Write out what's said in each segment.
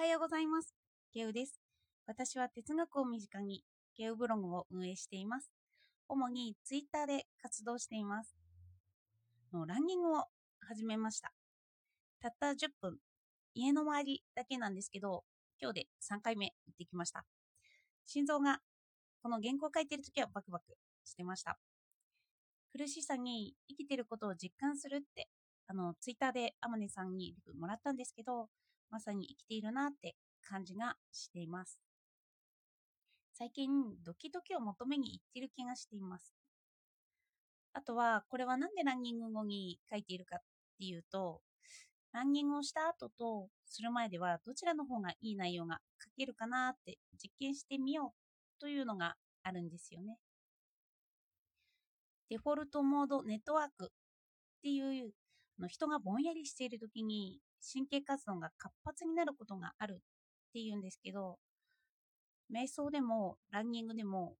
はようございます。ゲウです。私は哲学を身近にゲウブログを運営しています。主にツイッターで活動しています。のランニングを始めました。たった10分、家の周りだけなんですけど、今日で3回目行ってきました。心臓がこの原稿を書いてるときはバクバクしてました。苦しさに生きてることを実感するって、あの、ツイッターで天音さんにもらったんですけど、まさに生きているなって感じがしています。最近、ドキドキを求めに行ってる気がしています。あとは、これはなんでランニング後に書いているかっていうと、ランニングをした後とする前ではどちらの方がいい内容が書けるかなって実験してみようというのがあるんですよね。デフォルトモードネットワークっていうの人がぼんやりしている時に神経活動が活発になることがあるっていうんですけど瞑想でもランニングでも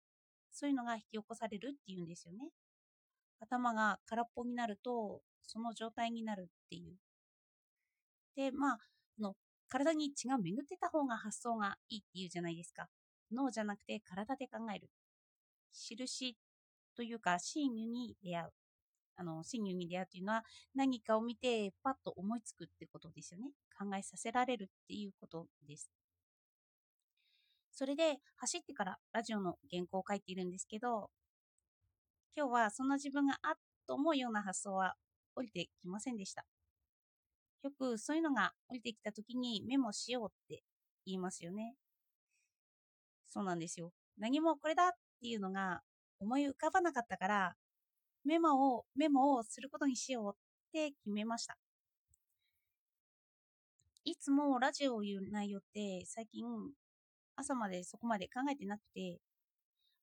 そういうのが引き起こされるっていうんですよね。頭が空っぽになるとその状態になるっていう。でまあの体に血が巡ってた方が発想がいいっていうじゃないですか。脳じゃなくて体で考える。印というか真理に出会う。あの真理に出会うというのは何かを見てパッと思いつくってことですよね。考えさせられるっていうことです。それで走ってからラジオの原稿を書いているんですけど今日はそんな自分があっと思うような発想は降りてきませんでした。よくそういうのが降りてきた時にメモしようって言いますよね。そうなんですよ。何もこれだっていうのが思い浮かばなかったからメモをメモをすることにしようって決めました。いつもラジオを言う内容って最近朝までそこまで考えてなくて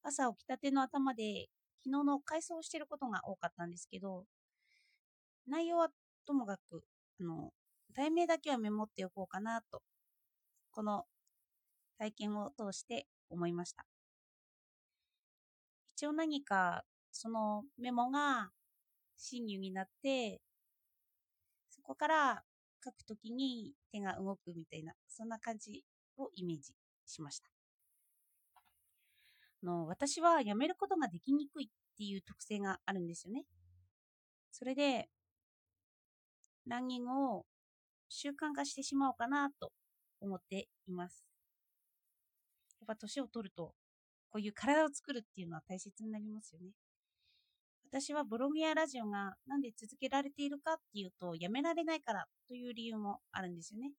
朝起きたての頭で昨日の回想をしていることが多かったんですけど内容はともかくあの題名だけはメモっておこうかなとこの体験を通して思いました。一応何かそのメモが真理になってそこから書くときに手が動くみたいなそんな感じをイメージしました。の私はやめることができにくいっていう特性があるんですよね。それでランニングを習慣化してしまおうかなと思っています。やっぱ年を取るとこういう体を作るっていうのは大切になりますよね。私はブログやラジオがなんで続けられているかっていうと、やめられないからという理由もあるんですよね。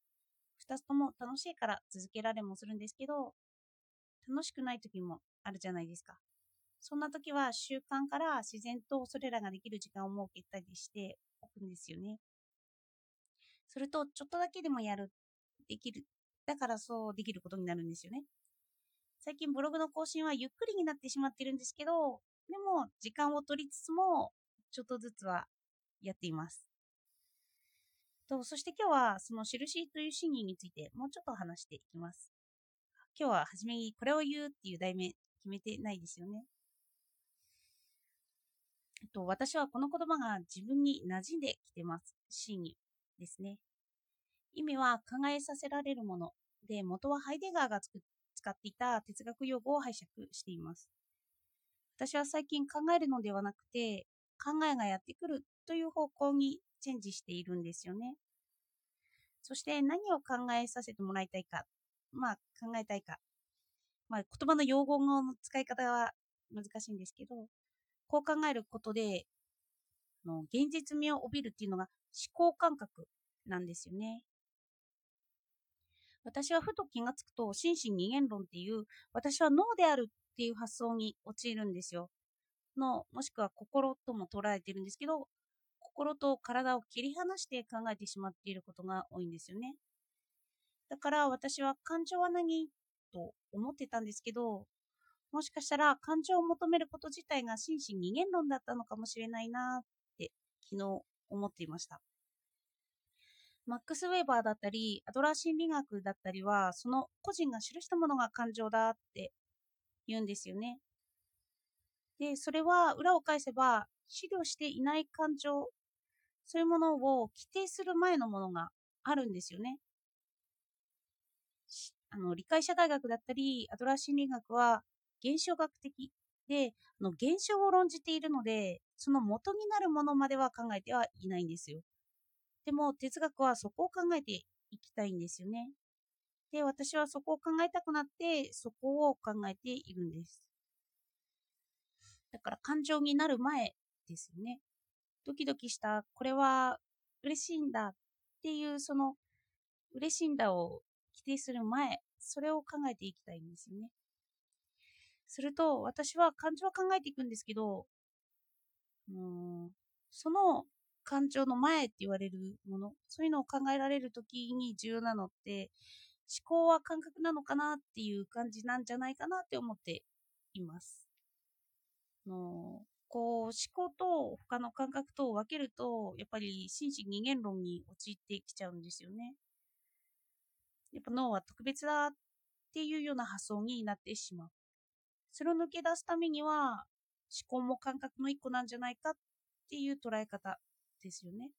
二つとも楽しいから続けられもするんですけど、楽しくない時もあるじゃないですか。そんな時は習慣から自然とそれらができる時間を設けたりしておくんですよね。すると、ちょっとだけでもやる、できる。だからそうできることになるんですよね。最近ブログの更新はゆっくりになってしまってるんですけど、でも時間を取りつつも、ちょっとずつはやっています。とそして今日はその印という真偽についてもうちょっと話していきます。今日は初めにこれを言うっていう題名決めてないですよね。と、私はこの言葉が自分に馴染んできてます。真偽ですね。意味は考えさせられるもので、元はハイデガーが使っていた哲学用語を拝借しています。私は最近考えるのではなくて、考えがやってくるという方向にチェンジしているんですよね。そして何を考えさせてもらいたいか、まあ考えたいか、まあ言葉の用語の使い方は難しいんですけど、こう考えることで、の現実味を帯びるっていうのが思考感覚なんですよね。私はふと気がつくと、心身二元論っていう、私は脳であるっていう発想に陥るんですよ。の、もしくは心とも捉えてるんですけど、心と体を切り離して考えてしまっていることが多いんですよね。だから私は感情は何？と思ってたんですけど、もしかしたら感情を求めること自体が心身二元論だったのかもしれないなって昨日思っていました。マックス・ウェーバーだったり、アドラー心理学だったりは、その個人が記したものが感情だって言うんですよね。で、それは裏を返せば、資料していない感情、そういうものを規定する前のものがあるんですよね。あの理解社会学だったり、アドラー心理学は現象学的で、あの現象を論じているので、その元になるものまでは考えてはいないんですよ。でも哲学はそこを考えていきたいんですよね。で、私はそこを考えたくなって、そこを考えているんです。だから感情になる前ですよね。ドキドキした、これは嬉しいんだっていう、その嬉しいんだを規定する前、それを考えていきたいんですよね。すると、私は感情は考えていくんですけど、うんその感情の前って言われるもの、そういうのを考えられる時に重要なのって、思考は感覚なのかなっていう感じなんじゃないかなって思っています。のこう思考と他の感覚と分けるとやっぱり心身二元論に陥ってきちゃうんですよね。やっぱ脳は特別だっていうような発想になってしまう。それを抜け出すためには思考も感覚の一個なんじゃないかっていう捉え方ですよね。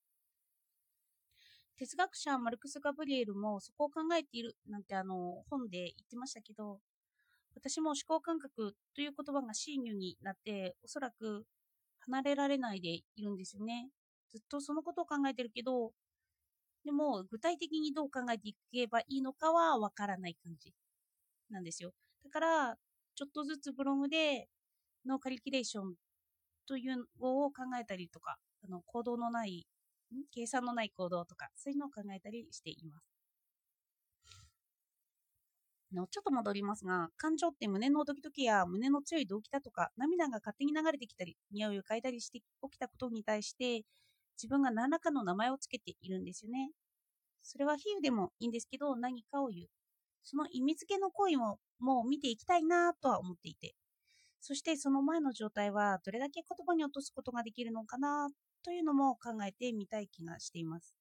哲学者マルクス・ガブリエルもそこを考えているなんてあの本で言ってましたけど私も思考感覚という言葉がシーニュになっておそらく離れられないでいるんですよね。ずっとそのことを考えてるけどでも具体的にどう考えていけばいいのかはわからない感じ。なんですよ。だからちょっとずつブログでノーカリキュレーションというのを考えたりとかあの行動のない計算のない行動とか、そういうのを考えたりしています。のちょっと戻りますが、感情って胸のドキドキや胸の強い動機だとか、涙が勝手に流れてきたり、匂いを嗅いだりして起きたことに対して、自分が何らかの名前をつけているんですよね。それは比喩でもいいんですけど、何かを言う。その意味付けの行為ももう見ていきたいなとは思っていて、そしてその前の状態はどれだけ言葉に落とすことができるのかなというのも考えてみたい気がしています。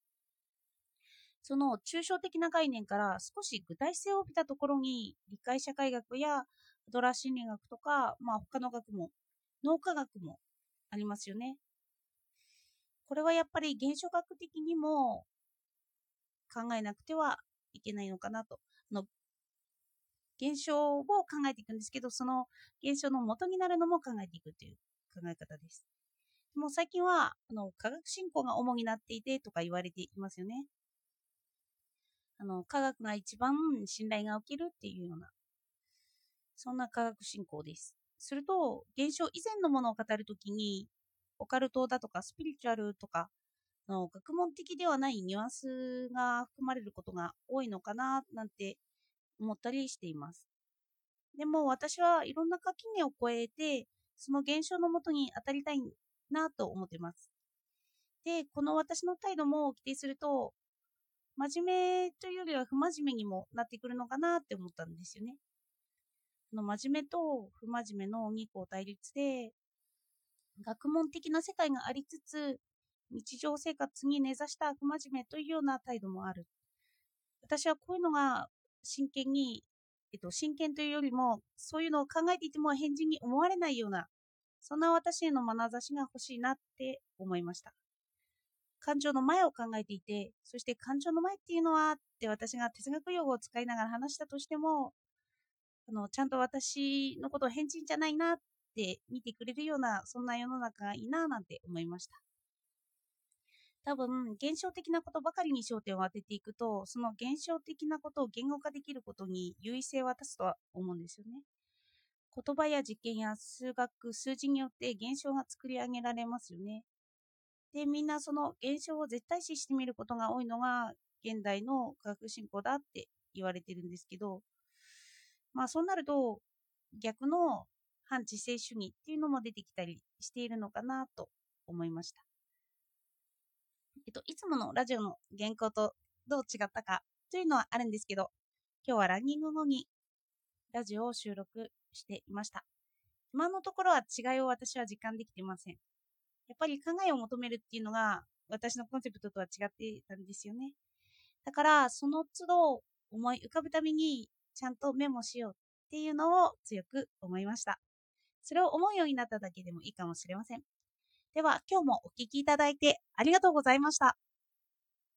その抽象的な概念から少し具体性を帯びたところに理解社会学やアドラー心理学とか、まあ、他の学も脳科学もありますよね。これはやっぱり現象学的にも考えなくてはいけないのかなと。の現象を考えていくんですけど、その現象の元になるのも考えていくという考え方です。もう最近はあの科学振興が主になっていてとか言われていますよね。あの科学が一番信頼が起きるっていうような、そんな科学振興です。すると、現象以前のものを語るときに、オカルトだとかスピリチュアルとかの学問的ではないニュアンスが含まれることが多いのかななんて思ったりしています。でも私はいろんな垣根を越えて、その現象のもとに当たりたいなと思ってます。で、この私の態度も規定すると、真面目というよりは不真面目にもなってくるのかなって思ったんですよね。の真面目と不真面目の二項対立で、学問的な世界がありつつ、日常生活に根ざした不真面目というような態度もある。私はこういうのが真剣に、えっと、真剣というよりも、そういうのを考えていても返事に思われないようなそんな私への眼差しが欲しいなって思いました。感情の前を考えていて、そして感情の前っていうのはって私が哲学用語を使いながら話したとしても、あのちゃんと私のことを変人じゃないなって見てくれるような、そんな世の中がいいななんて思いました。多分、現象的なことばかりに焦点を当てていくと、その現象的なことを言語化できることに優位性を渡すとは思うんですよね。言葉や実験や数学、数字によって現象が作り上げられますよね。で、みんなその現象を絶対視してみることが多いのが現代の科学進歩だって言われてるんですけど、まあそうなると逆の反知性主義っていうのも出てきたりしているのかなと思いました。えっと、いつものラジオの原稿とどう違ったかというのはあるんですけど、今日はランニング後にラジオを収録していました。今のところは違いを私は実感できていません。やっぱり考えを求めるっていうのが私のコンセプトとは違ってたんですよね。だからその都度思い浮かぶためにちゃんとメモしようっていうのを強く思いました。それを思うようになっただけでもいいかもしれません。では今日もお聴きいただいてありがとうございました。